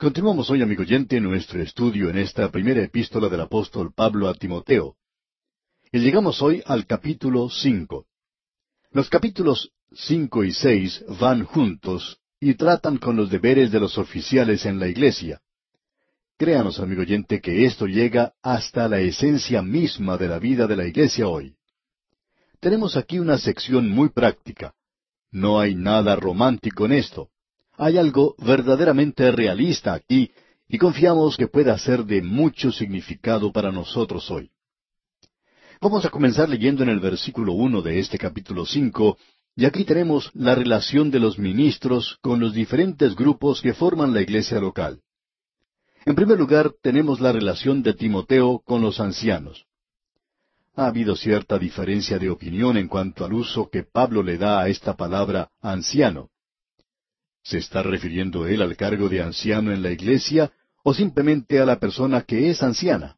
Continuamos hoy, amigo oyente, nuestro estudio en esta primera epístola del apóstol Pablo a Timoteo. Y llegamos hoy al capítulo cinco. Los capítulos cinco y seis van juntos y tratan con los deberes de los oficiales en la iglesia. Créanos, amigo oyente, que esto llega hasta la esencia misma de la vida de la iglesia hoy. Tenemos aquí una sección muy práctica. No hay nada romántico en esto. Hay algo verdaderamente realista aquí y confiamos que pueda ser de mucho significado para nosotros hoy. Vamos a comenzar leyendo en el versículo uno de este capítulo cinco, y aquí tenemos la relación de los ministros con los diferentes grupos que forman la iglesia local. En primer lugar, tenemos la relación de Timoteo con los ancianos. Ha habido cierta diferencia de opinión en cuanto al uso que Pablo le da a esta palabra anciano. ¿Se está refiriendo él al cargo de anciano en la iglesia o simplemente a la persona que es anciana?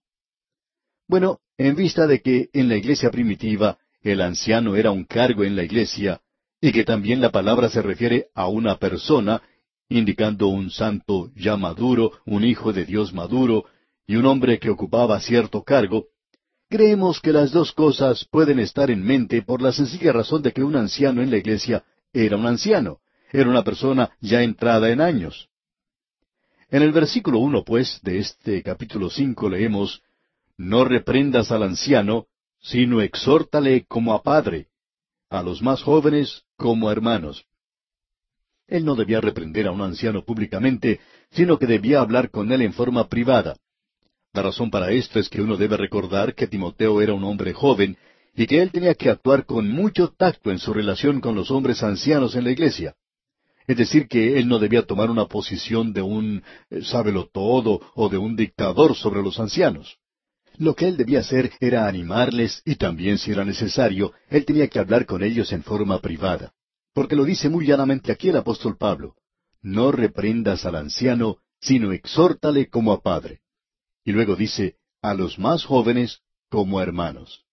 Bueno, en vista de que en la iglesia primitiva el anciano era un cargo en la iglesia y que también la palabra se refiere a una persona, indicando un santo ya maduro, un hijo de Dios maduro y un hombre que ocupaba cierto cargo, creemos que las dos cosas pueden estar en mente por la sencilla razón de que un anciano en la iglesia era un anciano, era una persona ya entrada en años. En el versículo uno, pues, de este capítulo cinco leemos No reprendas al anciano, sino exhórtale como a padre, a los más jóvenes como hermanos. Él no debía reprender a un anciano públicamente, sino que debía hablar con él en forma privada. La razón para esto es que uno debe recordar que Timoteo era un hombre joven y que él tenía que actuar con mucho tacto en su relación con los hombres ancianos en la iglesia. Es decir, que él no debía tomar una posición de un eh, sábelo todo o de un dictador sobre los ancianos. Lo que él debía hacer era animarles y también, si era necesario, él tenía que hablar con ellos en forma privada. Porque lo dice muy llanamente aquí el apóstol Pablo. No reprendas al anciano, sino exhórtale como a padre. Y luego dice, a los más jóvenes como hermanos.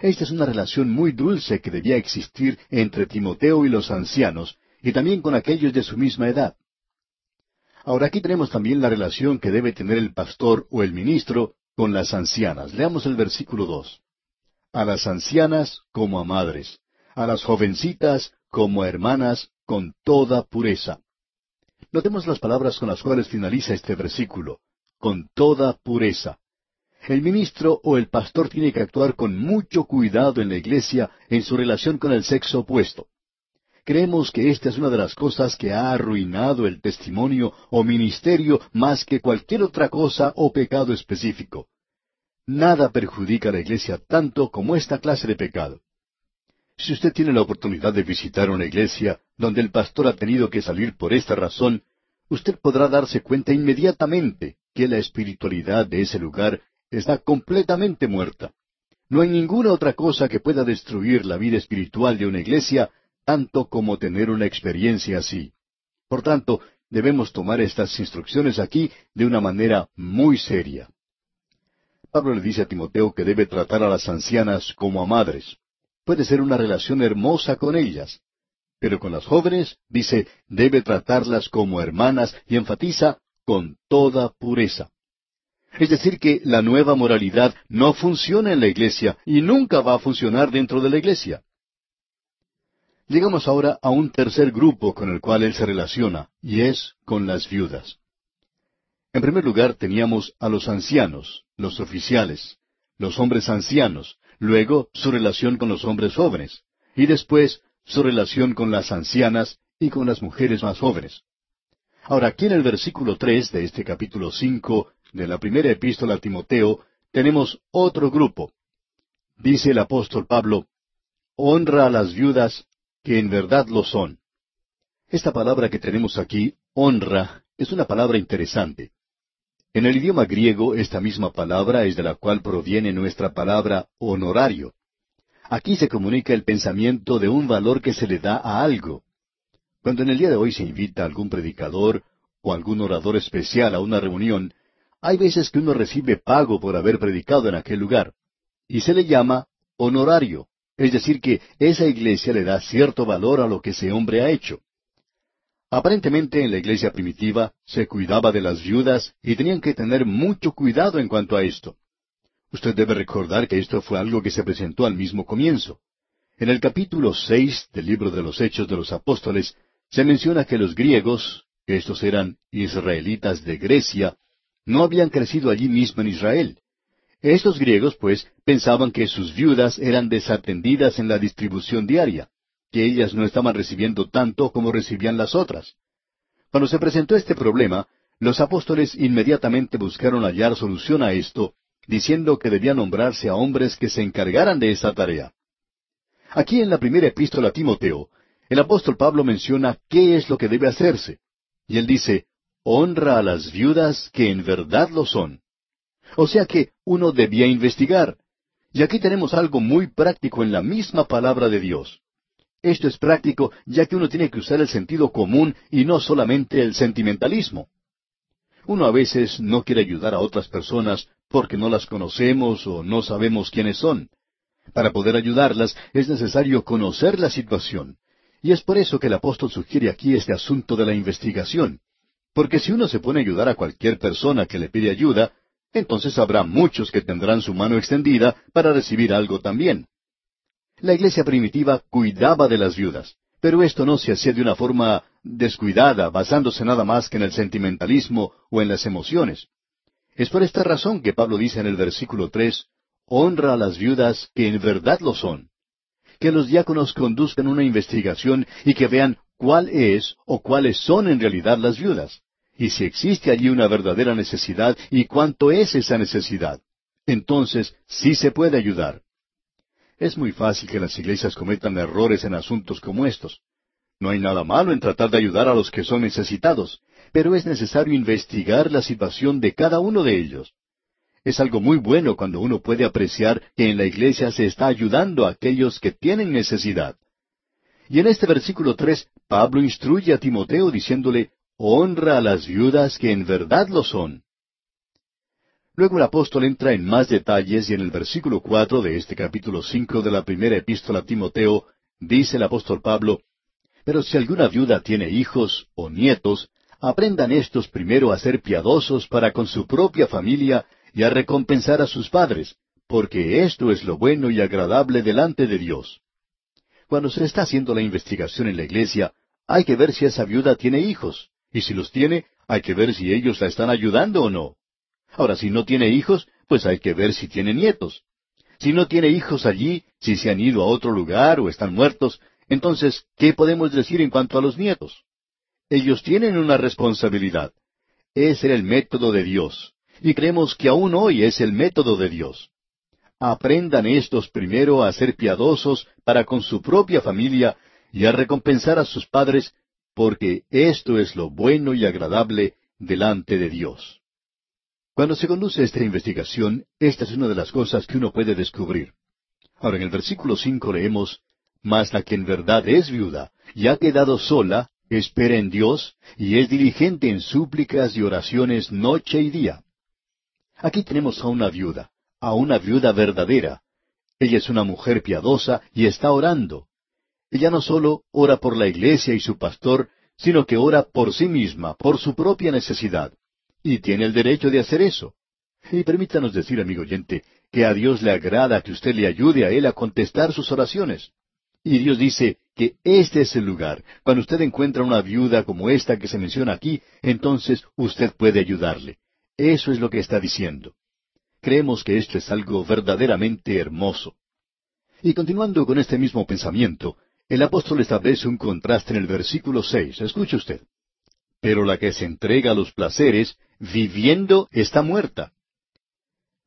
Esta es una relación muy dulce que debía existir entre Timoteo y los ancianos, y también con aquellos de su misma edad. Ahora aquí tenemos también la relación que debe tener el pastor o el ministro con las ancianas. Leamos el versículo dos. A las ancianas como a madres, a las jovencitas como a hermanas con toda pureza. Notemos las palabras con las cuales finaliza este versículo. Con toda pureza. El ministro o el pastor tiene que actuar con mucho cuidado en la iglesia en su relación con el sexo opuesto. Creemos que esta es una de las cosas que ha arruinado el testimonio o ministerio más que cualquier otra cosa o pecado específico. Nada perjudica a la iglesia tanto como esta clase de pecado. Si usted tiene la oportunidad de visitar una iglesia donde el pastor ha tenido que salir por esta razón, usted podrá darse cuenta inmediatamente que la espiritualidad de ese lugar está completamente muerta. No hay ninguna otra cosa que pueda destruir la vida espiritual de una iglesia tanto como tener una experiencia así. Por tanto, debemos tomar estas instrucciones aquí de una manera muy seria. Pablo le dice a Timoteo que debe tratar a las ancianas como a madres. Puede ser una relación hermosa con ellas. Pero con las jóvenes, dice, debe tratarlas como hermanas y enfatiza con toda pureza. Es decir, que la nueva moralidad no funciona en la iglesia y nunca va a funcionar dentro de la iglesia. Llegamos ahora a un tercer grupo con el cual él se relaciona, y es con las viudas. En primer lugar teníamos a los ancianos, los oficiales, los hombres ancianos, luego su relación con los hombres jóvenes, y después su relación con las ancianas y con las mujeres más jóvenes. Ahora, aquí en el versículo tres de este capítulo cinco de la primera epístola a Timoteo, tenemos otro grupo. Dice el apóstol Pablo, honra a las viudas que en verdad lo son. Esta palabra que tenemos aquí, honra, es una palabra interesante. En el idioma griego, esta misma palabra es de la cual proviene nuestra palabra honorario. Aquí se comunica el pensamiento de un valor que se le da a algo. Cuando en el día de hoy se invita a algún predicador o algún orador especial a una reunión, hay veces que uno recibe pago por haber predicado en aquel lugar, y se le llama honorario. Es decir, que esa iglesia le da cierto valor a lo que ese hombre ha hecho. Aparentemente en la iglesia primitiva se cuidaba de las viudas y tenían que tener mucho cuidado en cuanto a esto. Usted debe recordar que esto fue algo que se presentó al mismo comienzo. En el capítulo seis del libro de los Hechos de los Apóstoles se menciona que los griegos, que estos eran israelitas de Grecia, no habían crecido allí mismo en Israel. Estos griegos, pues, pensaban que sus viudas eran desatendidas en la distribución diaria, que ellas no estaban recibiendo tanto como recibían las otras. Cuando se presentó este problema, los apóstoles inmediatamente buscaron hallar solución a esto, diciendo que debía nombrarse a hombres que se encargaran de esa tarea. Aquí en la primera epístola a Timoteo, el apóstol Pablo menciona qué es lo que debe hacerse. Y él dice, honra a las viudas que en verdad lo son. O sea que uno debía investigar. Y aquí tenemos algo muy práctico en la misma palabra de Dios. Esto es práctico ya que uno tiene que usar el sentido común y no solamente el sentimentalismo. Uno a veces no quiere ayudar a otras personas porque no las conocemos o no sabemos quiénes son. Para poder ayudarlas es necesario conocer la situación. Y es por eso que el apóstol sugiere aquí este asunto de la investigación. Porque si uno se pone a ayudar a cualquier persona que le pide ayuda, entonces habrá muchos que tendrán su mano extendida para recibir algo también. La iglesia primitiva cuidaba de las viudas, pero esto no se hacía de una forma descuidada, basándose nada más que en el sentimentalismo o en las emociones. Es por esta razón que Pablo dice en el versículo tres, honra a las viudas que en verdad lo son. Que los diáconos conduzcan una investigación y que vean cuál es o cuáles son en realidad las viudas, y si existe allí una verdadera necesidad y cuánto es esa necesidad. Entonces sí se puede ayudar. Es muy fácil que las iglesias cometan errores en asuntos como estos. No hay nada malo en tratar de ayudar a los que son necesitados, pero es necesario investigar la situación de cada uno de ellos. Es algo muy bueno cuando uno puede apreciar que en la iglesia se está ayudando a aquellos que tienen necesidad. Y en este versículo tres, Pablo instruye a Timoteo diciéndole, honra a las viudas que en verdad lo son. Luego el apóstol entra en más detalles y en el versículo cuatro de este capítulo cinco de la primera epístola a Timoteo, dice el apóstol Pablo, pero si alguna viuda tiene hijos o nietos, aprendan estos primero a ser piadosos para con su propia familia y a recompensar a sus padres, porque esto es lo bueno y agradable delante de Dios. Cuando se está haciendo la investigación en la iglesia, hay que ver si esa viuda tiene hijos, y si los tiene, hay que ver si ellos la están ayudando o no. Ahora, si no tiene hijos, pues hay que ver si tiene nietos. Si no tiene hijos allí, si se han ido a otro lugar o están muertos, entonces, ¿qué podemos decir en cuanto a los nietos? Ellos tienen una responsabilidad. Ese era el método de Dios. Y creemos que aún hoy es el método de Dios. Aprendan estos primero a ser piadosos para con su propia familia y a recompensar a sus padres, porque esto es lo bueno y agradable delante de Dios. Cuando se conduce esta investigación, esta es una de las cosas que uno puede descubrir. Ahora en el versículo cinco leemos mas la que en verdad es viuda y ha quedado sola, espera en Dios y es diligente en súplicas y oraciones noche y día. Aquí tenemos a una viuda, a una viuda verdadera. Ella es una mujer piadosa y está orando. Ella no solo ora por la iglesia y su pastor, sino que ora por sí misma, por su propia necesidad. Y tiene el derecho de hacer eso. Y permítanos decir, amigo oyente, que a Dios le agrada que usted le ayude a Él a contestar sus oraciones. Y Dios dice que este es el lugar. Cuando usted encuentra una viuda como esta que se menciona aquí, entonces usted puede ayudarle. Eso es lo que está diciendo. Creemos que esto es algo verdaderamente hermoso. Y continuando con este mismo pensamiento, el apóstol establece un contraste en el versículo seis. Escuche usted. Pero la que se entrega a los placeres, viviendo, está muerta.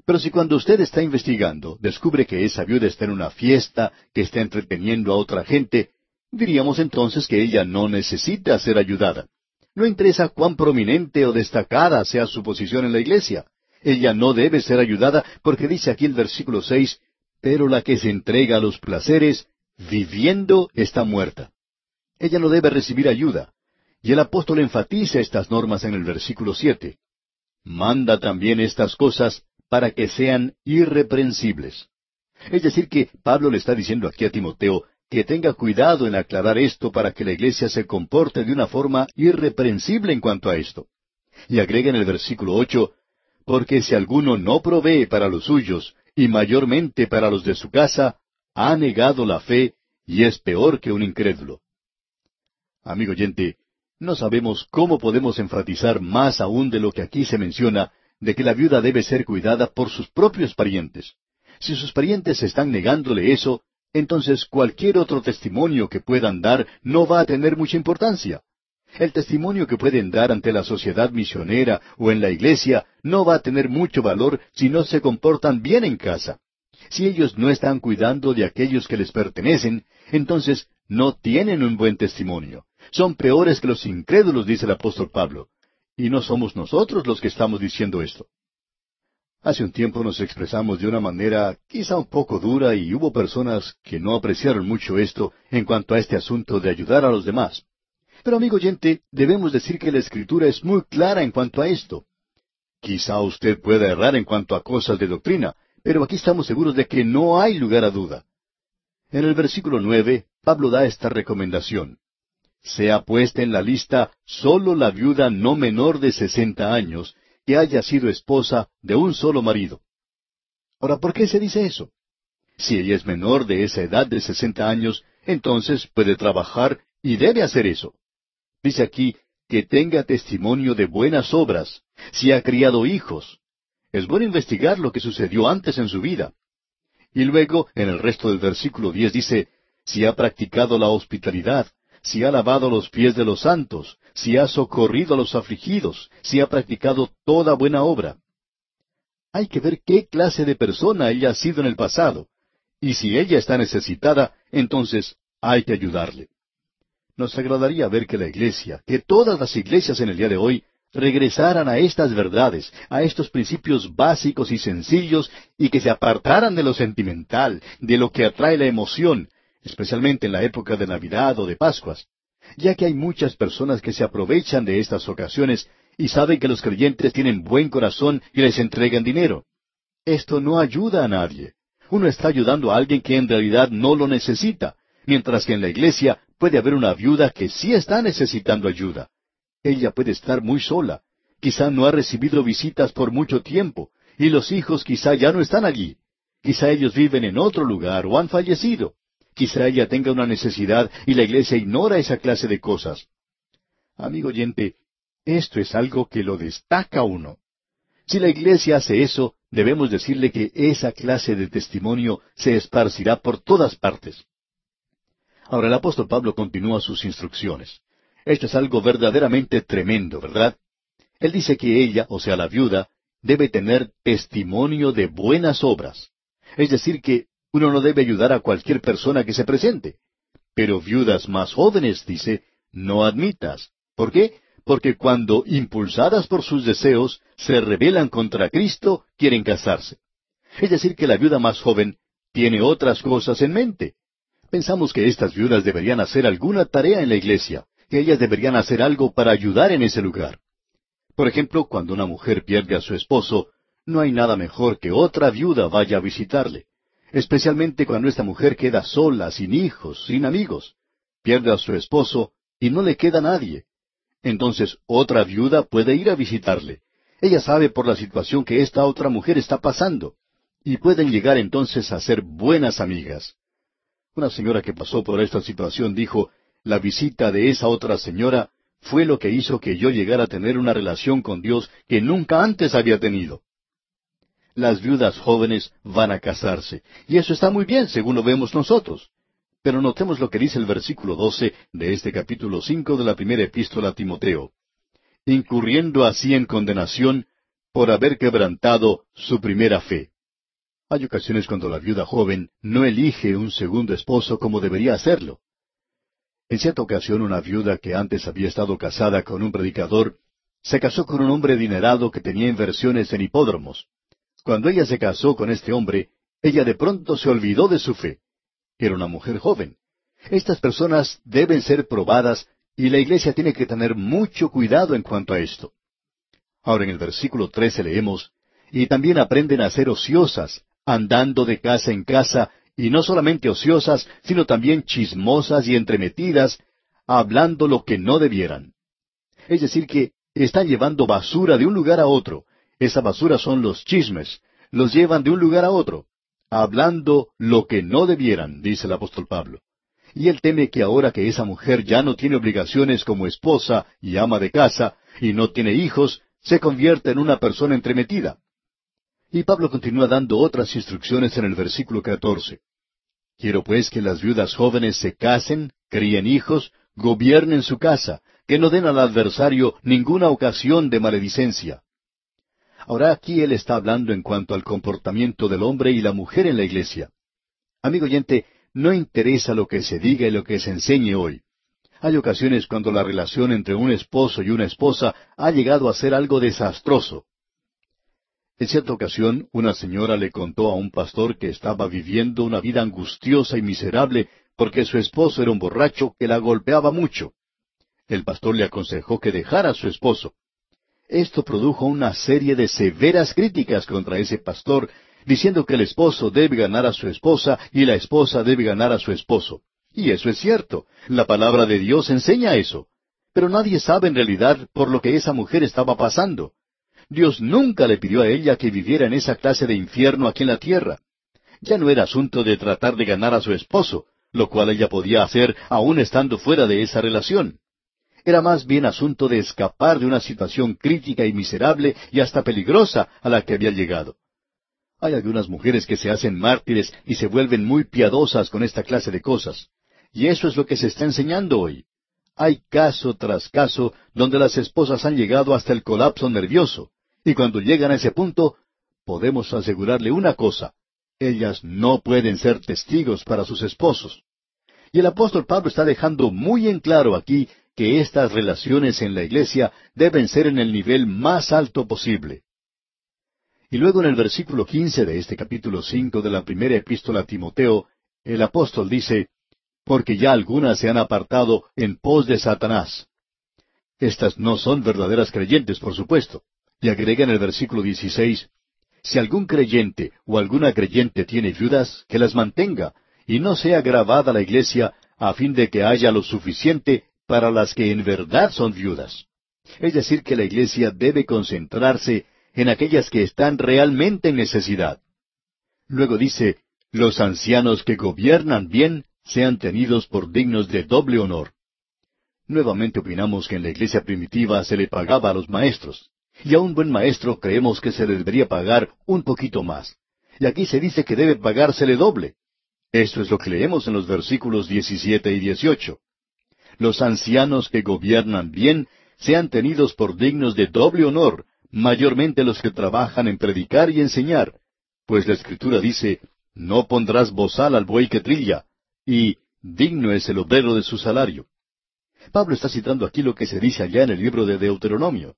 Pero si cuando usted está investigando descubre que esa viuda está en una fiesta, que está entreteniendo a otra gente, diríamos entonces que ella no necesita ser ayudada. No interesa cuán prominente o destacada sea su posición en la iglesia. Ella no debe ser ayudada porque dice aquí el versículo seis, pero la que se entrega a los placeres, viviendo, está muerta. Ella no debe recibir ayuda. Y el apóstol enfatiza estas normas en el versículo siete. Manda también estas cosas para que sean irreprensibles. Es decir, que Pablo le está diciendo aquí a Timoteo que tenga cuidado en aclarar esto para que la iglesia se comporte de una forma irreprensible en cuanto a esto. Y agrega en el versículo ocho, porque si alguno no provee para los suyos, y mayormente para los de su casa, ha negado la fe y es peor que un incrédulo. Amigo oyente, no sabemos cómo podemos enfatizar más aún de lo que aquí se menciona, de que la viuda debe ser cuidada por sus propios parientes. Si sus parientes están negándole eso, entonces cualquier otro testimonio que puedan dar no va a tener mucha importancia. El testimonio que pueden dar ante la sociedad misionera o en la iglesia no va a tener mucho valor si no se comportan bien en casa. Si ellos no están cuidando de aquellos que les pertenecen, entonces no tienen un buen testimonio. Son peores que los incrédulos, dice el apóstol Pablo. Y no somos nosotros los que estamos diciendo esto. Hace un tiempo nos expresamos de una manera quizá un poco dura y hubo personas que no apreciaron mucho esto en cuanto a este asunto de ayudar a los demás. Pero amigo oyente, debemos decir que la escritura es muy clara en cuanto a esto. Quizá usted pueda errar en cuanto a cosas de doctrina, pero aquí estamos seguros de que no hay lugar a duda. En el versículo nueve, Pablo da esta recomendación. Sea puesta en la lista sólo la viuda no menor de sesenta años, que haya sido esposa de un solo marido. Ahora, ¿por qué se dice eso? Si ella es menor de esa edad de sesenta años, entonces puede trabajar y debe hacer eso. Dice aquí que tenga testimonio de buenas obras, si ha criado hijos. Es bueno investigar lo que sucedió antes en su vida. Y luego, en el resto del versículo diez dice, si ha practicado la hospitalidad, si ha lavado los pies de los santos, si ha socorrido a los afligidos, si ha practicado toda buena obra. Hay que ver qué clase de persona ella ha sido en el pasado. Y si ella está necesitada, entonces hay que ayudarle. Nos agradaría ver que la iglesia, que todas las iglesias en el día de hoy, regresaran a estas verdades, a estos principios básicos y sencillos, y que se apartaran de lo sentimental, de lo que atrae la emoción, especialmente en la época de Navidad o de Pascuas, ya que hay muchas personas que se aprovechan de estas ocasiones y saben que los creyentes tienen buen corazón y les entregan dinero. Esto no ayuda a nadie. Uno está ayudando a alguien que en realidad no lo necesita, mientras que en la iglesia puede haber una viuda que sí está necesitando ayuda. Ella puede estar muy sola, quizá no ha recibido visitas por mucho tiempo, y los hijos quizá ya no están allí. Quizá ellos viven en otro lugar o han fallecido. Quizá ella tenga una necesidad y la iglesia ignora esa clase de cosas. Amigo oyente, esto es algo que lo destaca uno. Si la iglesia hace eso, debemos decirle que esa clase de testimonio se esparcirá por todas partes. Ahora el apóstol Pablo continúa sus instrucciones. Esto es algo verdaderamente tremendo, ¿verdad? Él dice que ella, o sea, la viuda, debe tener testimonio de buenas obras. Es decir, que uno no debe ayudar a cualquier persona que se presente. Pero viudas más jóvenes, dice, no admitas. ¿Por qué? Porque cuando, impulsadas por sus deseos, se rebelan contra Cristo, quieren casarse. Es decir, que la viuda más joven tiene otras cosas en mente. Pensamos que estas viudas deberían hacer alguna tarea en la iglesia, que ellas deberían hacer algo para ayudar en ese lugar. Por ejemplo, cuando una mujer pierde a su esposo, no hay nada mejor que otra viuda vaya a visitarle, especialmente cuando esta mujer queda sola, sin hijos, sin amigos, pierde a su esposo y no le queda nadie. Entonces otra viuda puede ir a visitarle. Ella sabe por la situación que esta otra mujer está pasando, y pueden llegar entonces a ser buenas amigas. Una señora que pasó por esta situación dijo, la visita de esa otra señora fue lo que hizo que yo llegara a tener una relación con Dios que nunca antes había tenido. Las viudas jóvenes van a casarse, y eso está muy bien según lo vemos nosotros. Pero notemos lo que dice el versículo doce de este capítulo cinco de la primera epístola a Timoteo. Incurriendo así en condenación por haber quebrantado su primera fe. Hay ocasiones cuando la viuda joven no elige un segundo esposo como debería hacerlo. En cierta ocasión una viuda que antes había estado casada con un predicador se casó con un hombre adinerado que tenía inversiones en hipódromos. Cuando ella se casó con este hombre, ella de pronto se olvidó de su fe. Era una mujer joven. Estas personas deben ser probadas y la iglesia tiene que tener mucho cuidado en cuanto a esto. Ahora en el versículo trece leemos, y también aprenden a ser ociosas, andando de casa en casa y no solamente ociosas, sino también chismosas y entremetidas, hablando lo que no debieran. Es decir, que están llevando basura de un lugar a otro. Esa basura son los chismes. Los llevan de un lugar a otro, hablando lo que no debieran, dice el apóstol Pablo. Y él teme que ahora que esa mujer ya no tiene obligaciones como esposa y ama de casa, y no tiene hijos, se convierta en una persona entremetida. Y Pablo continúa dando otras instrucciones en el versículo 14. Quiero pues que las viudas jóvenes se casen, críen hijos, gobiernen su casa, que no den al adversario ninguna ocasión de maledicencia. Ahora aquí él está hablando en cuanto al comportamiento del hombre y la mujer en la iglesia. Amigo oyente, no interesa lo que se diga y lo que se enseñe hoy. Hay ocasiones cuando la relación entre un esposo y una esposa ha llegado a ser algo desastroso. En cierta ocasión, una señora le contó a un pastor que estaba viviendo una vida angustiosa y miserable porque su esposo era un borracho que la golpeaba mucho. El pastor le aconsejó que dejara a su esposo. Esto produjo una serie de severas críticas contra ese pastor, diciendo que el esposo debe ganar a su esposa y la esposa debe ganar a su esposo. Y eso es cierto. La palabra de Dios enseña eso. Pero nadie sabe en realidad por lo que esa mujer estaba pasando. Dios nunca le pidió a ella que viviera en esa clase de infierno aquí en la tierra. Ya no era asunto de tratar de ganar a su esposo, lo cual ella podía hacer aún estando fuera de esa relación. Era más bien asunto de escapar de una situación crítica y miserable y hasta peligrosa a la que había llegado. Hay algunas mujeres que se hacen mártires y se vuelven muy piadosas con esta clase de cosas. Y eso es lo que se está enseñando hoy. Hay caso tras caso donde las esposas han llegado hasta el colapso nervioso. Y cuando llegan a ese punto, podemos asegurarle una cosa, ellas no pueden ser testigos para sus esposos. Y el apóstol Pablo está dejando muy en claro aquí que estas relaciones en la iglesia deben ser en el nivel más alto posible. Y luego en el versículo quince de este capítulo cinco de la primera epístola a Timoteo, el apóstol dice, Porque ya algunas se han apartado en pos de Satanás. Estas no son verdaderas creyentes, por supuesto. Y agrega en el versículo 16, si algún creyente o alguna creyente tiene viudas, que las mantenga, y no sea grabada la iglesia, a fin de que haya lo suficiente para las que en verdad son viudas. Es decir, que la iglesia debe concentrarse en aquellas que están realmente en necesidad. Luego dice, los ancianos que gobiernan bien sean tenidos por dignos de doble honor. Nuevamente opinamos que en la iglesia primitiva se le pagaba a los maestros. Y a un buen maestro creemos que se le debería pagar un poquito más. Y aquí se dice que debe pagársele doble. Esto es lo que leemos en los versículos 17 y 18. Los ancianos que gobiernan bien sean tenidos por dignos de doble honor, mayormente los que trabajan en predicar y enseñar, pues la Escritura dice, no pondrás bozal al buey que trilla, y digno es el obrero de su salario. Pablo está citando aquí lo que se dice allá en el libro de Deuteronomio.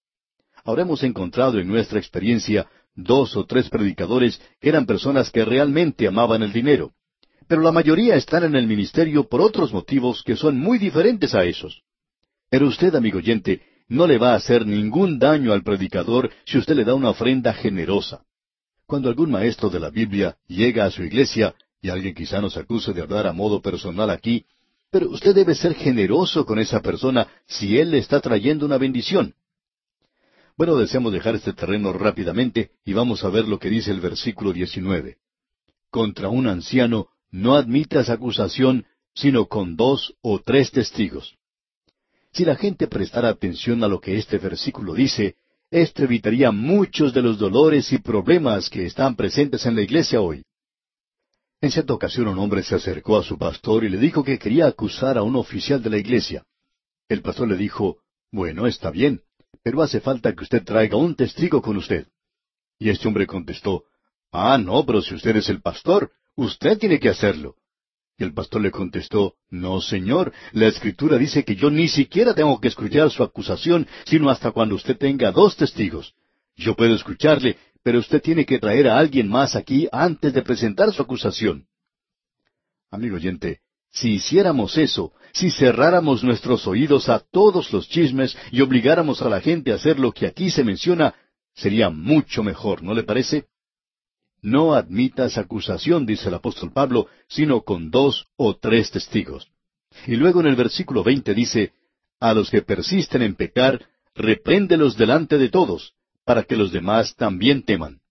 Ahora hemos encontrado en nuestra experiencia dos o tres predicadores que eran personas que realmente amaban el dinero. Pero la mayoría están en el ministerio por otros motivos que son muy diferentes a esos. Pero usted, amigo oyente, no le va a hacer ningún daño al predicador si usted le da una ofrenda generosa. Cuando algún maestro de la Biblia llega a su iglesia, y alguien quizá nos acuse de hablar a modo personal aquí, pero usted debe ser generoso con esa persona si él le está trayendo una bendición. Bueno, deseamos dejar este terreno rápidamente y vamos a ver lo que dice el versículo 19. Contra un anciano no admitas acusación sino con dos o tres testigos. Si la gente prestara atención a lo que este versículo dice, esto evitaría muchos de los dolores y problemas que están presentes en la iglesia hoy. En cierta ocasión un hombre se acercó a su pastor y le dijo que quería acusar a un oficial de la iglesia. El pastor le dijo, Bueno, está bien, pero hace falta que usted traiga un testigo con usted. Y este hombre contestó, Ah, no, pero si usted es el pastor, usted tiene que hacerlo. Y el pastor le contestó, No, señor, la escritura dice que yo ni siquiera tengo que escuchar su acusación, sino hasta cuando usted tenga dos testigos. Yo puedo escucharle, pero usted tiene que traer a alguien más aquí antes de presentar su acusación. Amigo oyente, si hiciéramos eso, si cerráramos nuestros oídos a todos los chismes y obligáramos a la gente a hacer lo que aquí se menciona, sería mucho mejor, ¿no le parece? No admitas acusación, dice el apóstol Pablo, sino con dos o tres testigos. Y luego en el versículo veinte dice, A los que persisten en pecar, repréndelos delante de todos, para que los demás también teman.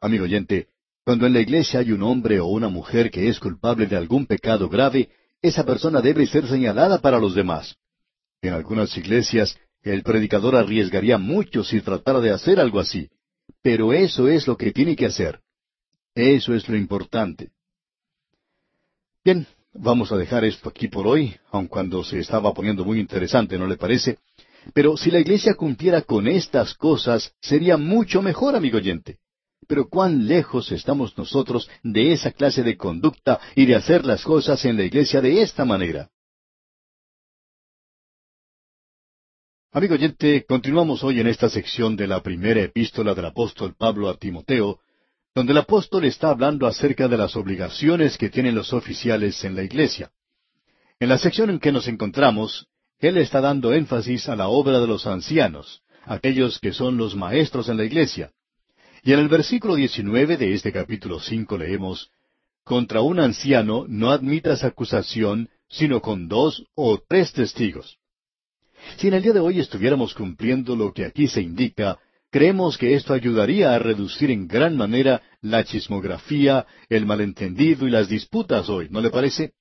Amigo oyente, cuando en la iglesia hay un hombre o una mujer que es culpable de algún pecado grave, esa persona debe ser señalada para los demás. En algunas iglesias, el predicador arriesgaría mucho si tratara de hacer algo así, pero eso es lo que tiene que hacer. Eso es lo importante. Bien, vamos a dejar esto aquí por hoy, aun cuando se estaba poniendo muy interesante, ¿no le parece? Pero si la iglesia cumpliera con estas cosas, sería mucho mejor, amigo oyente. Pero cuán lejos estamos nosotros de esa clase de conducta y de hacer las cosas en la iglesia de esta manera. Amigo oyente, continuamos hoy en esta sección de la primera epístola del apóstol Pablo a Timoteo, donde el apóstol está hablando acerca de las obligaciones que tienen los oficiales en la iglesia. En la sección en que nos encontramos, él está dando énfasis a la obra de los ancianos, aquellos que son los maestros en la iglesia. Y en el versículo 19 de este capítulo 5 leemos, Contra un anciano no admitas acusación, sino con dos o tres testigos. Si en el día de hoy estuviéramos cumpliendo lo que aquí se indica, Creemos que esto ayudaría a reducir en gran manera la chismografía, el malentendido y las disputas hoy, ¿no le parece?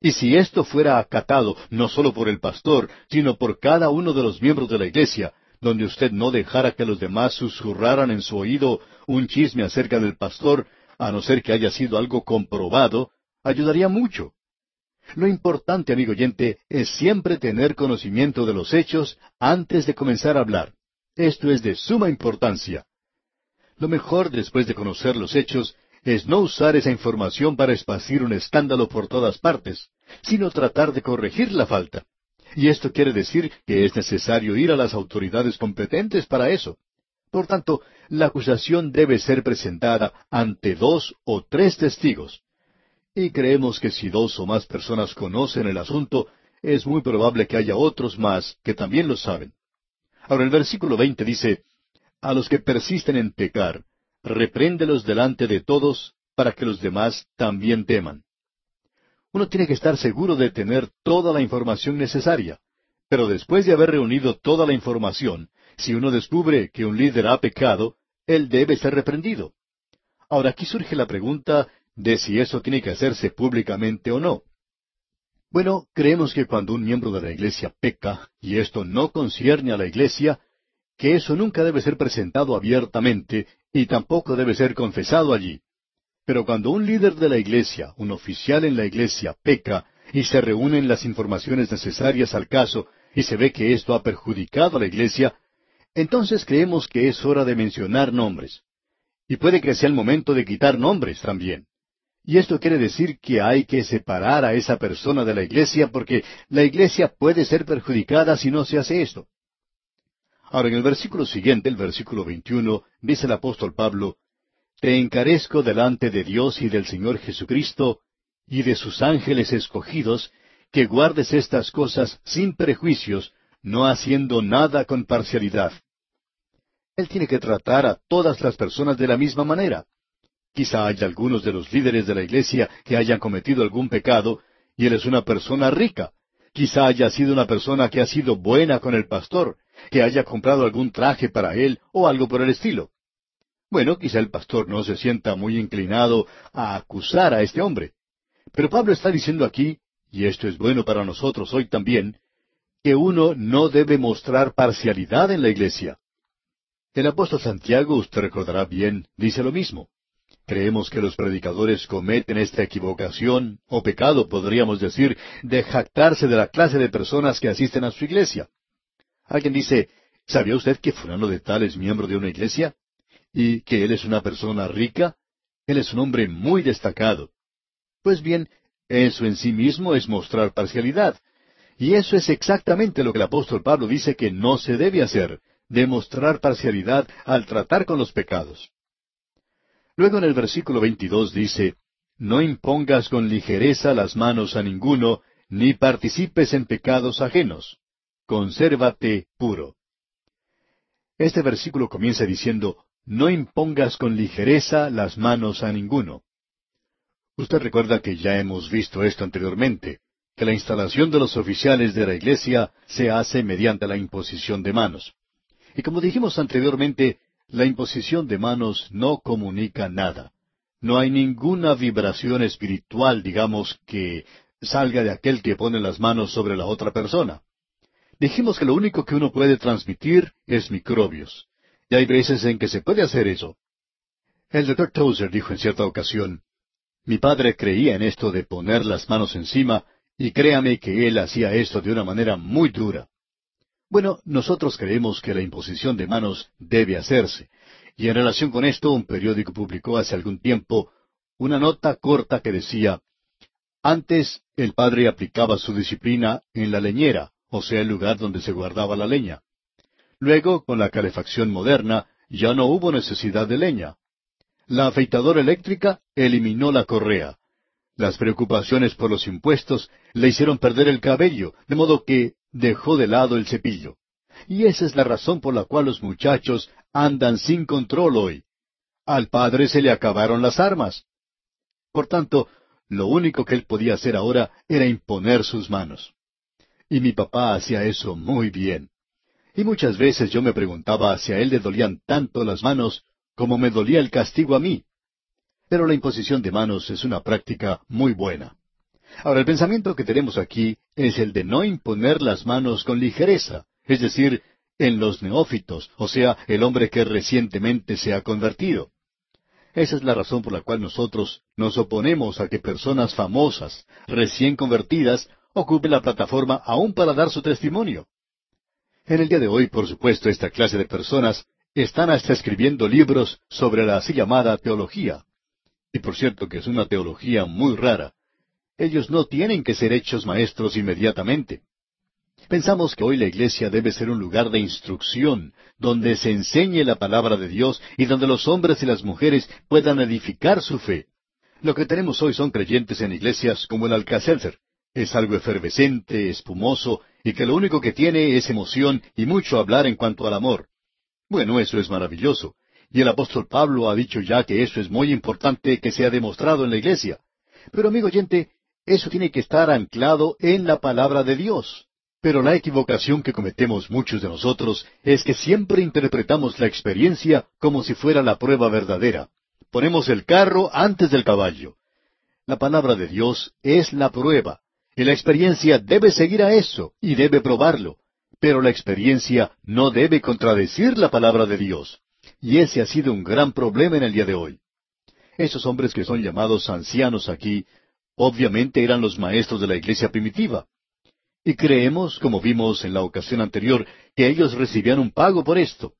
Y si esto fuera acatado no solo por el pastor, sino por cada uno de los miembros de la iglesia, donde usted no dejara que los demás susurraran en su oído un chisme acerca del pastor, a no ser que haya sido algo comprobado, ayudaría mucho. Lo importante, amigo oyente, es siempre tener conocimiento de los hechos antes de comenzar a hablar. Esto es de suma importancia. Lo mejor, después de conocer los hechos, es no usar esa información para esparcir un escándalo por todas partes, sino tratar de corregir la falta. Y esto quiere decir que es necesario ir a las autoridades competentes para eso. Por tanto, la acusación debe ser presentada ante dos o tres testigos. Y creemos que si dos o más personas conocen el asunto, es muy probable que haya otros más que también lo saben. Ahora el versículo veinte dice, A los que persisten en pecar, repréndelos delante de todos, para que los demás también teman. Uno tiene que estar seguro de tener toda la información necesaria, pero después de haber reunido toda la información, si uno descubre que un líder ha pecado, él debe ser reprendido. Ahora aquí surge la pregunta de si eso tiene que hacerse públicamente o no. Bueno, creemos que cuando un miembro de la iglesia peca, y esto no concierne a la iglesia, que eso nunca debe ser presentado abiertamente y tampoco debe ser confesado allí. Pero cuando un líder de la iglesia, un oficial en la iglesia, peca y se reúnen las informaciones necesarias al caso y se ve que esto ha perjudicado a la iglesia, entonces creemos que es hora de mencionar nombres. Y puede que sea el momento de quitar nombres también. Y esto quiere decir que hay que separar a esa persona de la iglesia porque la iglesia puede ser perjudicada si no se hace esto. Ahora, en el versículo siguiente, el versículo 21, dice el apóstol Pablo, Te encarezco delante de Dios y del Señor Jesucristo y de sus ángeles escogidos, que guardes estas cosas sin prejuicios, no haciendo nada con parcialidad. Él tiene que tratar a todas las personas de la misma manera. Quizá haya algunos de los líderes de la iglesia que hayan cometido algún pecado, y él es una persona rica. Quizá haya sido una persona que ha sido buena con el pastor, que haya comprado algún traje para él o algo por el estilo. Bueno, quizá el pastor no se sienta muy inclinado a acusar a este hombre. Pero Pablo está diciendo aquí, y esto es bueno para nosotros hoy también, que uno no debe mostrar parcialidad en la iglesia. El apóstol Santiago, usted recordará bien, dice lo mismo. Creemos que los predicadores cometen esta equivocación, o pecado, podríamos decir, de jactarse de la clase de personas que asisten a su iglesia. Alguien dice, ¿sabía usted que fulano de tal es miembro de una iglesia? ¿Y que él es una persona rica? Él es un hombre muy destacado. Pues bien, eso en sí mismo es mostrar parcialidad. Y eso es exactamente lo que el apóstol Pablo dice que no se debe hacer, demostrar parcialidad al tratar con los pecados. Luego en el versículo 22 dice, No impongas con ligereza las manos a ninguno, ni participes en pecados ajenos. Consérvate puro. Este versículo comienza diciendo, no impongas con ligereza las manos a ninguno. Usted recuerda que ya hemos visto esto anteriormente, que la instalación de los oficiales de la Iglesia se hace mediante la imposición de manos. Y como dijimos anteriormente, la imposición de manos no comunica nada. No hay ninguna vibración espiritual, digamos, que salga de aquel que pone las manos sobre la otra persona. Dijimos que lo único que uno puede transmitir es microbios. Y hay veces en que se puede hacer eso. El doctor Tozer dijo en cierta ocasión, mi padre creía en esto de poner las manos encima, y créame que él hacía esto de una manera muy dura. Bueno, nosotros creemos que la imposición de manos debe hacerse, y en relación con esto un periódico publicó hace algún tiempo una nota corta que decía, antes el padre aplicaba su disciplina en la leñera, o sea, el lugar donde se guardaba la leña. Luego, con la calefacción moderna, ya no hubo necesidad de leña. La afeitadora eléctrica eliminó la correa. Las preocupaciones por los impuestos le hicieron perder el cabello, de modo que dejó de lado el cepillo. Y esa es la razón por la cual los muchachos andan sin control hoy. Al padre se le acabaron las armas. Por tanto, lo único que él podía hacer ahora era imponer sus manos. Y mi papá hacía eso muy bien. Y muchas veces yo me preguntaba si a él le dolían tanto las manos como me dolía el castigo a mí. Pero la imposición de manos es una práctica muy buena. Ahora, el pensamiento que tenemos aquí es el de no imponer las manos con ligereza, es decir, en los neófitos, o sea, el hombre que recientemente se ha convertido. Esa es la razón por la cual nosotros nos oponemos a que personas famosas, recién convertidas, ocupe la plataforma aún para dar su testimonio. En el día de hoy, por supuesto, esta clase de personas están hasta escribiendo libros sobre la así llamada teología. Y por cierto que es una teología muy rara. Ellos no tienen que ser hechos maestros inmediatamente. Pensamos que hoy la iglesia debe ser un lugar de instrucción, donde se enseñe la palabra de Dios y donde los hombres y las mujeres puedan edificar su fe. Lo que tenemos hoy son creyentes en iglesias como el Alcacelser, es algo efervescente, espumoso, y que lo único que tiene es emoción y mucho hablar en cuanto al amor. Bueno, eso es maravilloso. Y el apóstol Pablo ha dicho ya que eso es muy importante que sea demostrado en la iglesia. Pero amigo oyente, eso tiene que estar anclado en la palabra de Dios. Pero la equivocación que cometemos muchos de nosotros es que siempre interpretamos la experiencia como si fuera la prueba verdadera. Ponemos el carro antes del caballo. La palabra de Dios es la prueba. Y la experiencia debe seguir a eso y debe probarlo. Pero la experiencia no debe contradecir la palabra de Dios. Y ese ha sido un gran problema en el día de hoy. Esos hombres que son llamados ancianos aquí, obviamente eran los maestros de la iglesia primitiva. Y creemos, como vimos en la ocasión anterior, que ellos recibían un pago por esto.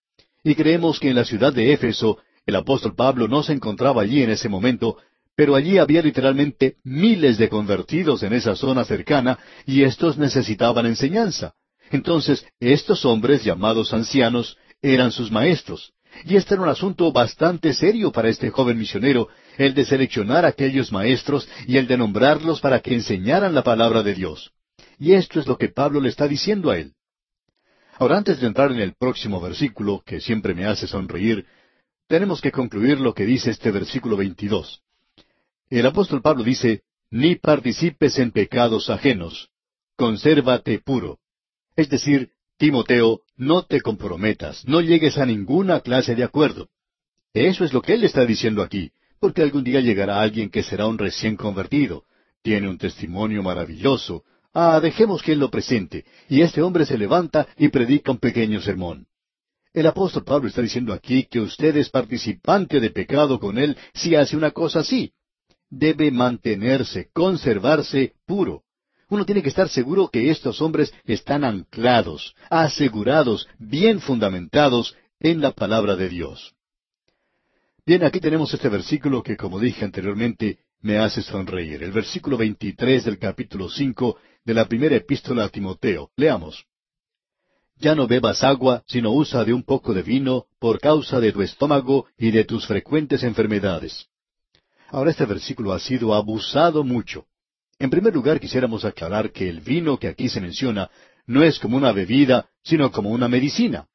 Y creemos que en la ciudad de Éfeso el apóstol Pablo no se encontraba allí en ese momento, pero allí había literalmente miles de convertidos en esa zona cercana y estos necesitaban enseñanza. Entonces, estos hombres llamados ancianos eran sus maestros. Y este era un asunto bastante serio para este joven misionero, el de seleccionar a aquellos maestros y el de nombrarlos para que enseñaran la palabra de Dios. Y esto es lo que Pablo le está diciendo a él. Ahora, antes de entrar en el próximo versículo, que siempre me hace sonreír, tenemos que concluir lo que dice este versículo 22. El apóstol Pablo dice, ni participes en pecados ajenos, consérvate puro. Es decir, Timoteo, no te comprometas, no llegues a ninguna clase de acuerdo. Eso es lo que él está diciendo aquí, porque algún día llegará alguien que será un recién convertido, tiene un testimonio maravilloso. Ah, dejemos que él lo presente, y este hombre se levanta y predica un pequeño sermón. El apóstol Pablo está diciendo aquí que usted es participante de pecado con él si hace una cosa así debe mantenerse, conservarse puro. Uno tiene que estar seguro que estos hombres están anclados, asegurados, bien fundamentados en la palabra de Dios. Bien, aquí tenemos este versículo que, como dije anteriormente, me hace sonreír. El versículo 23 del capítulo 5 de la primera epístola a Timoteo. Leamos. Ya no bebas agua, sino usa de un poco de vino por causa de tu estómago y de tus frecuentes enfermedades. Ahora este versículo ha sido abusado mucho. En primer lugar quisiéramos aclarar que el vino que aquí se menciona no es como una bebida, sino como una medicina.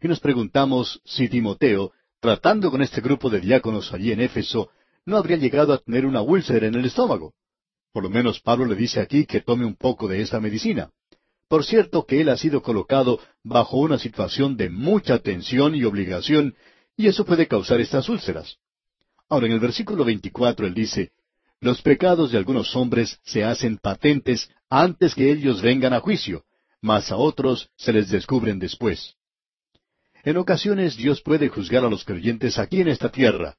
Y nos preguntamos si Timoteo tratando con este grupo de diáconos allí en Éfeso, no habría llegado a tener una úlcera en el estómago. Por lo menos Pablo le dice aquí que tome un poco de esta medicina. Por cierto que él ha sido colocado bajo una situación de mucha tensión y obligación, y eso puede causar estas úlceras. Ahora, en el versículo 24 él dice, Los pecados de algunos hombres se hacen patentes antes que ellos vengan a juicio, mas a otros se les descubren después. En ocasiones Dios puede juzgar a los creyentes aquí en esta tierra,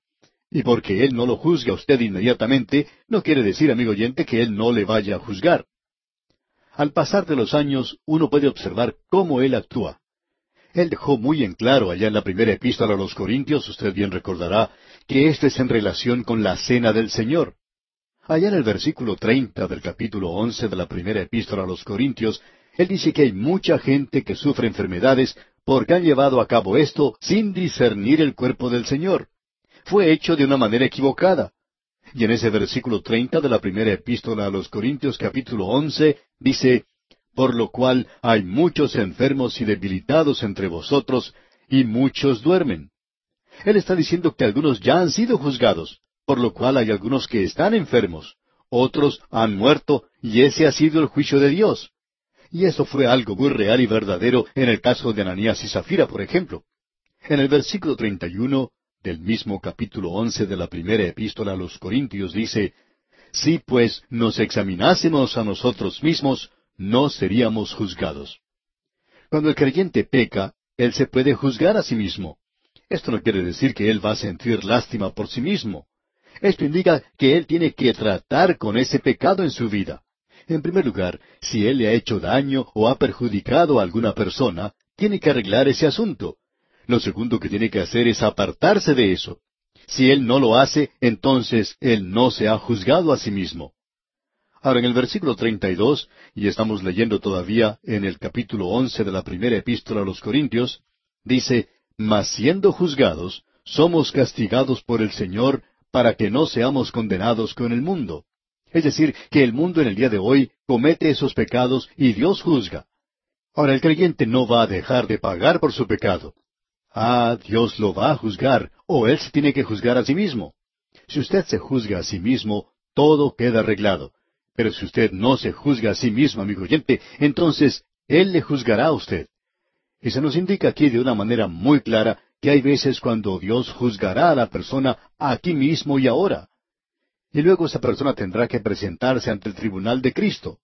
y porque Él no lo juzga a usted inmediatamente, no quiere decir, amigo oyente, que Él no le vaya a juzgar. Al pasar de los años, uno puede observar cómo Él actúa. Él dejó muy en claro allá en la primera epístola a los Corintios, usted bien recordará, que esto es en relación con la cena del Señor. Allá en el versículo treinta del capítulo once de la primera epístola a los Corintios, él dice que hay mucha gente que sufre enfermedades porque han llevado a cabo esto sin discernir el cuerpo del Señor. Fue hecho de una manera equivocada. Y en ese versículo treinta de la primera epístola a los Corintios capítulo once dice, por lo cual hay muchos enfermos y debilitados entre vosotros, y muchos duermen. Él está diciendo que algunos ya han sido juzgados, por lo cual hay algunos que están enfermos, otros han muerto, y ese ha sido el juicio de Dios. Y eso fue algo muy real y verdadero en el caso de Ananías y Zafira, por ejemplo. En el versículo 31 del mismo capítulo once de la primera epístola a los Corintios dice, Si pues nos examinásemos a nosotros mismos, no seríamos juzgados. Cuando el creyente peca, él se puede juzgar a sí mismo. Esto no quiere decir que él va a sentir lástima por sí mismo. Esto indica que él tiene que tratar con ese pecado en su vida. En primer lugar, si él le ha hecho daño o ha perjudicado a alguna persona, tiene que arreglar ese asunto. Lo segundo que tiene que hacer es apartarse de eso. Si él no lo hace, entonces él no se ha juzgado a sí mismo. Ahora en el versículo 32, y estamos leyendo todavía en el capítulo once de la primera epístola a los Corintios, dice, Mas siendo juzgados, somos castigados por el Señor para que no seamos condenados con el mundo. Es decir, que el mundo en el día de hoy comete esos pecados y Dios juzga. Ahora el creyente no va a dejar de pagar por su pecado. Ah, Dios lo va a juzgar, o él se tiene que juzgar a sí mismo. Si usted se juzga a sí mismo, todo queda arreglado. Pero si usted no se juzga a sí mismo, amigo oyente, entonces Él le juzgará a usted. Y se nos indica aquí de una manera muy clara que hay veces cuando Dios juzgará a la persona aquí mismo y ahora y luego esa persona tendrá que presentarse ante el tribunal de Cristo.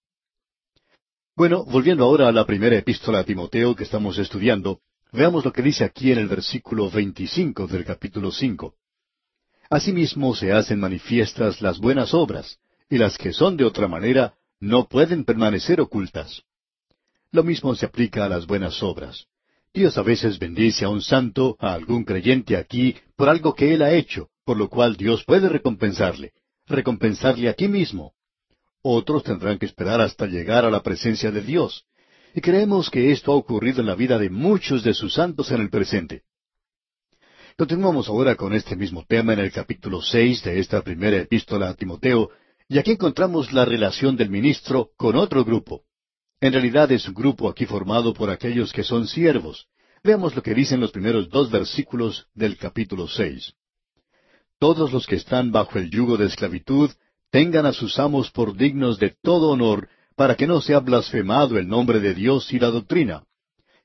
Bueno, volviendo ahora a la primera epístola a Timoteo que estamos estudiando, veamos lo que dice aquí en el versículo 25 del capítulo 5. Asimismo se hacen manifiestas las buenas obras, y las que son de otra manera no pueden permanecer ocultas. Lo mismo se aplica a las buenas obras. Dios a veces bendice a un santo, a algún creyente aquí, por algo que él ha hecho, por lo cual Dios puede recompensarle recompensarle aquí mismo. Otros tendrán que esperar hasta llegar a la presencia de Dios. Y creemos que esto ha ocurrido en la vida de muchos de sus santos en el presente. Continuamos ahora con este mismo tema en el capítulo seis de esta primera epístola a Timoteo, y aquí encontramos la relación del ministro con otro grupo. En realidad es un grupo aquí formado por aquellos que son siervos. Veamos lo que dicen los primeros dos versículos del capítulo seis todos los que están bajo el yugo de esclavitud tengan a sus amos por dignos de todo honor, para que no sea blasfemado el nombre de Dios y la doctrina.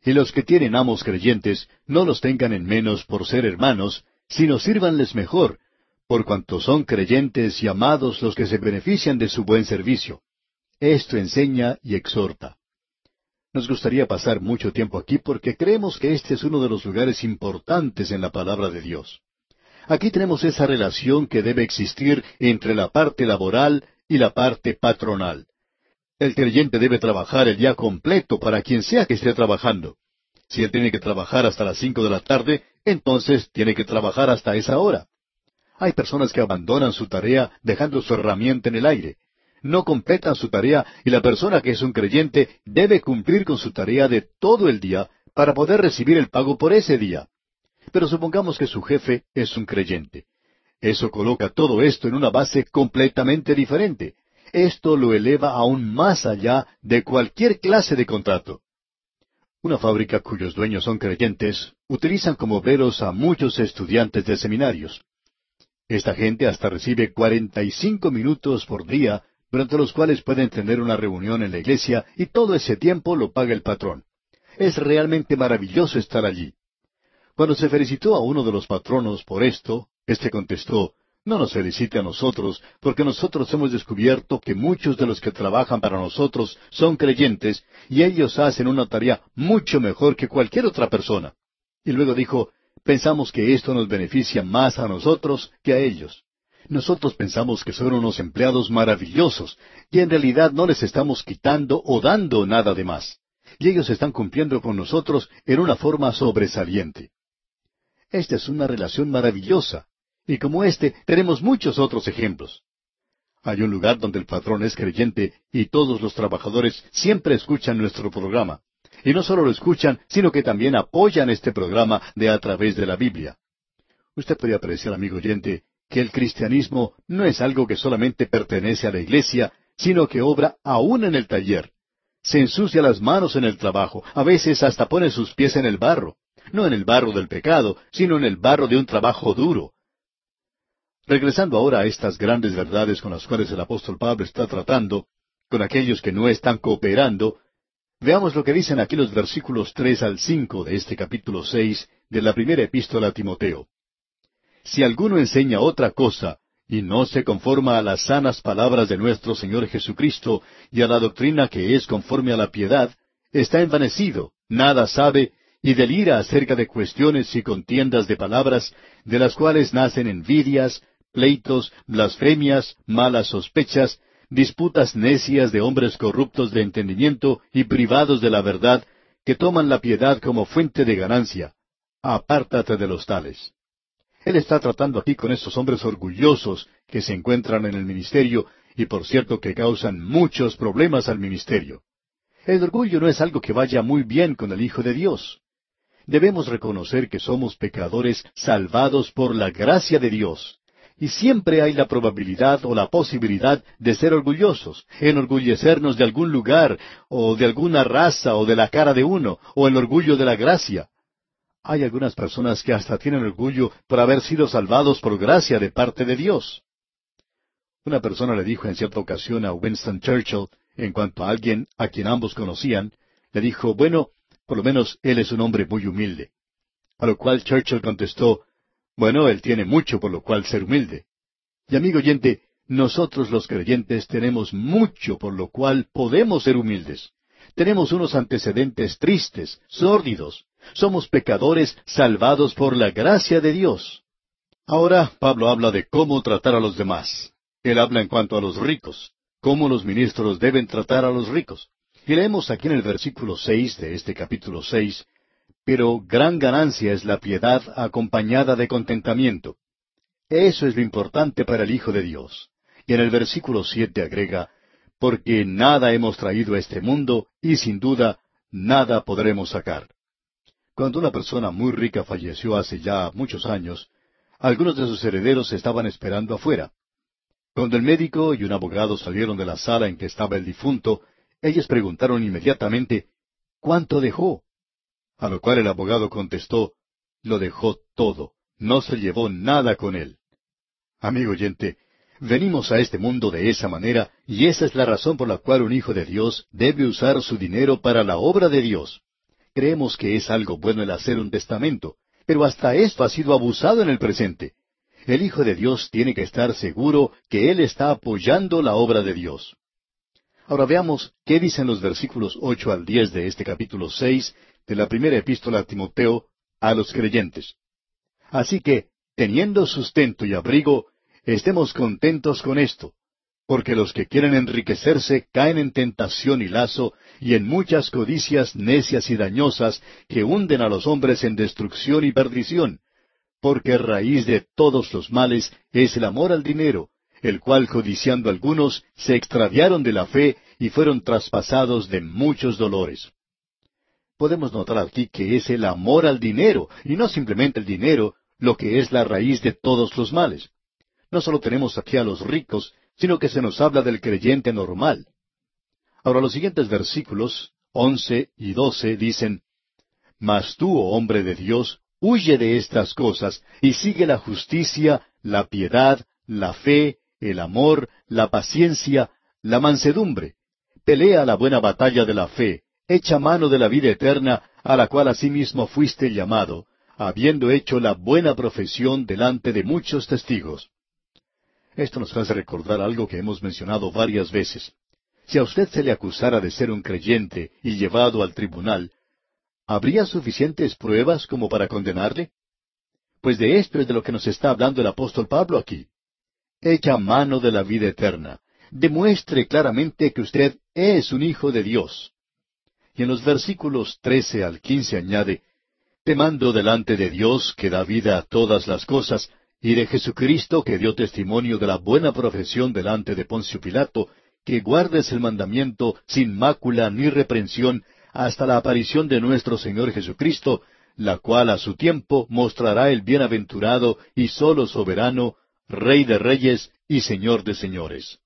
Y los que tienen amos creyentes, no los tengan en menos por ser hermanos, sino sírvanles mejor, por cuanto son creyentes y amados los que se benefician de su buen servicio. Esto enseña y exhorta. Nos gustaría pasar mucho tiempo aquí porque creemos que este es uno de los lugares importantes en la palabra de Dios. Aquí tenemos esa relación que debe existir entre la parte laboral y la parte patronal. El creyente debe trabajar el día completo para quien sea que esté trabajando. Si él tiene que trabajar hasta las cinco de la tarde, entonces tiene que trabajar hasta esa hora. Hay personas que abandonan su tarea dejando su herramienta en el aire. No completan su tarea y la persona que es un creyente debe cumplir con su tarea de todo el día para poder recibir el pago por ese día. Pero supongamos que su jefe es un creyente. Eso coloca todo esto en una base completamente diferente. Esto lo eleva aún más allá de cualquier clase de contrato. Una fábrica cuyos dueños son creyentes utilizan como obreros a muchos estudiantes de seminarios. Esta gente hasta recibe cuarenta y cinco minutos por día durante los cuales pueden tener una reunión en la iglesia y todo ese tiempo lo paga el patrón. Es realmente maravilloso estar allí. Cuando se felicitó a uno de los patronos por esto, éste contestó, no nos felicite a nosotros, porque nosotros hemos descubierto que muchos de los que trabajan para nosotros son creyentes y ellos hacen una tarea mucho mejor que cualquier otra persona. Y luego dijo, pensamos que esto nos beneficia más a nosotros que a ellos. Nosotros pensamos que son unos empleados maravillosos y en realidad no les estamos quitando o dando nada de más. Y ellos están cumpliendo con nosotros en una forma sobresaliente. Esta es una relación maravillosa. Y como este, tenemos muchos otros ejemplos. Hay un lugar donde el patrón es creyente y todos los trabajadores siempre escuchan nuestro programa. Y no solo lo escuchan, sino que también apoyan este programa de a través de la Biblia. Usted puede apreciar, amigo oyente, que el cristianismo no es algo que solamente pertenece a la iglesia, sino que obra aún en el taller. Se ensucia las manos en el trabajo, a veces hasta pone sus pies en el barro, no en el barro del pecado, sino en el barro de un trabajo duro. Regresando ahora a estas grandes verdades con las cuales el apóstol Pablo está tratando, con aquellos que no están cooperando, veamos lo que dicen aquí los versículos tres al cinco de este capítulo seis de la primera epístola a Timoteo. Si alguno enseña otra cosa, y no se conforma a las sanas palabras de nuestro Señor Jesucristo y a la doctrina que es conforme a la piedad, está envanecido, nada sabe, y delira acerca de cuestiones y contiendas de palabras, de las cuales nacen envidias, pleitos, blasfemias, malas sospechas, disputas necias de hombres corruptos de entendimiento y privados de la verdad, que toman la piedad como fuente de ganancia. Apártate de los tales. Él está tratando aquí con estos hombres orgullosos que se encuentran en el ministerio y por cierto que causan muchos problemas al ministerio. El orgullo no es algo que vaya muy bien con el Hijo de Dios. Debemos reconocer que somos pecadores salvados por la gracia de Dios. Y siempre hay la probabilidad o la posibilidad de ser orgullosos, enorgullecernos de algún lugar, o de alguna raza, o de la cara de uno, o el orgullo de la gracia. Hay algunas personas que hasta tienen orgullo por haber sido salvados por gracia de parte de Dios. Una persona le dijo en cierta ocasión a Winston Churchill, en cuanto a alguien a quien ambos conocían, le dijo, bueno, por lo menos él es un hombre muy humilde. A lo cual Churchill contestó, bueno, él tiene mucho por lo cual ser humilde. Y amigo oyente, nosotros los creyentes tenemos mucho por lo cual podemos ser humildes. Tenemos unos antecedentes tristes, sórdidos, somos pecadores salvados por la gracia de Dios. Ahora Pablo habla de cómo tratar a los demás. Él habla en cuanto a los ricos, cómo los ministros deben tratar a los ricos. Y leemos aquí en el versículo seis de este capítulo seis, pero gran ganancia es la piedad acompañada de contentamiento. Eso es lo importante para el Hijo de Dios. Y en el versículo siete agrega, porque nada hemos traído a este mundo y sin duda nada podremos sacar. Cuando una persona muy rica falleció hace ya muchos años, algunos de sus herederos estaban esperando afuera. Cuando el médico y un abogado salieron de la sala en que estaba el difunto, ellos preguntaron inmediatamente, ¿cuánto dejó? A lo cual el abogado contestó, lo dejó todo, no se llevó nada con él. Amigo oyente, venimos a este mundo de esa manera y esa es la razón por la cual un hijo de Dios debe usar su dinero para la obra de Dios. Creemos que es algo bueno el hacer un testamento, pero hasta esto ha sido abusado en el presente. El Hijo de Dios tiene que estar seguro que Él está apoyando la obra de Dios. Ahora veamos qué dicen los versículos ocho al diez de este capítulo seis de la primera epístola a Timoteo a los creyentes. Así que, teniendo sustento y abrigo, estemos contentos con esto, porque los que quieren enriquecerse caen en tentación y lazo, y en muchas codicias necias y dañosas que hunden a los hombres en destrucción y perdición, porque raíz de todos los males es el amor al dinero, el cual codiciando algunos se extraviaron de la fe y fueron traspasados de muchos dolores. Podemos notar aquí que es el amor al dinero, y no simplemente el dinero, lo que es la raíz de todos los males. No solo tenemos aquí a los ricos, sino que se nos habla del creyente normal. Ahora los siguientes versículos, once y doce, dicen, Mas tú, oh hombre de Dios, huye de estas cosas y sigue la justicia, la piedad, la fe, el amor, la paciencia, la mansedumbre. Pelea la buena batalla de la fe, echa mano de la vida eterna, a la cual asimismo fuiste llamado, habiendo hecho la buena profesión delante de muchos testigos. Esto nos hace recordar algo que hemos mencionado varias veces. Si a usted se le acusara de ser un creyente y llevado al tribunal, ¿habría suficientes pruebas como para condenarle? Pues de esto es de lo que nos está hablando el apóstol Pablo aquí. Echa mano de la vida eterna. Demuestre claramente que usted es un hijo de Dios. Y en los versículos trece al quince añade, Te mando delante de Dios que da vida a todas las cosas, y de Jesucristo que dio testimonio de la buena profesión delante de Poncio Pilato, que guardes el mandamiento sin mácula ni reprensión hasta la aparición de nuestro Señor Jesucristo, la cual a su tiempo mostrará el bienaventurado y solo soberano, Rey de reyes y Señor de señores.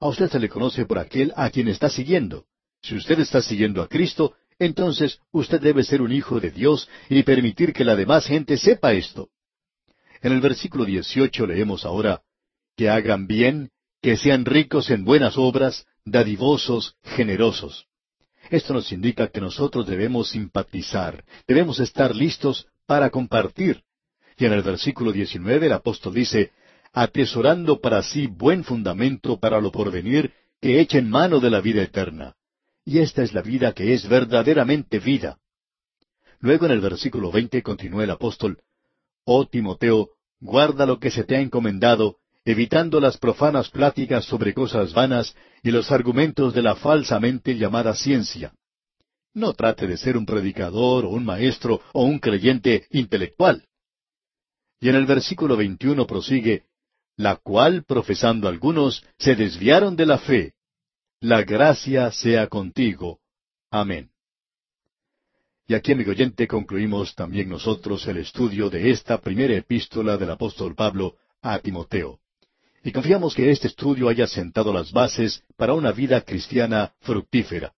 A usted se le conoce por aquel a quien está siguiendo. Si usted está siguiendo a Cristo, entonces usted debe ser un hijo de Dios y permitir que la demás gente sepa esto. En el versículo 18 leemos ahora, que hagan bien, que sean ricos en buenas obras, dadivosos, generosos. Esto nos indica que nosotros debemos simpatizar, debemos estar listos para compartir. Y en el versículo 19 el apóstol dice, atesorando para sí buen fundamento para lo porvenir, que echen mano de la vida eterna. Y esta es la vida que es verdaderamente vida. Luego en el versículo 20 continúa el apóstol, Oh Timoteo, guarda lo que se te ha encomendado, evitando las profanas pláticas sobre cosas vanas y los argumentos de la falsamente llamada ciencia. No trate de ser un predicador o un maestro o un creyente intelectual. Y en el versículo 21 prosigue, la cual, profesando algunos, se desviaron de la fe. La gracia sea contigo. Amén. Y aquí, amigo oyente, concluimos también nosotros el estudio de esta primera epístola del apóstol Pablo a Timoteo. Y confiamos que este estudio haya sentado las bases para una vida cristiana fructífera.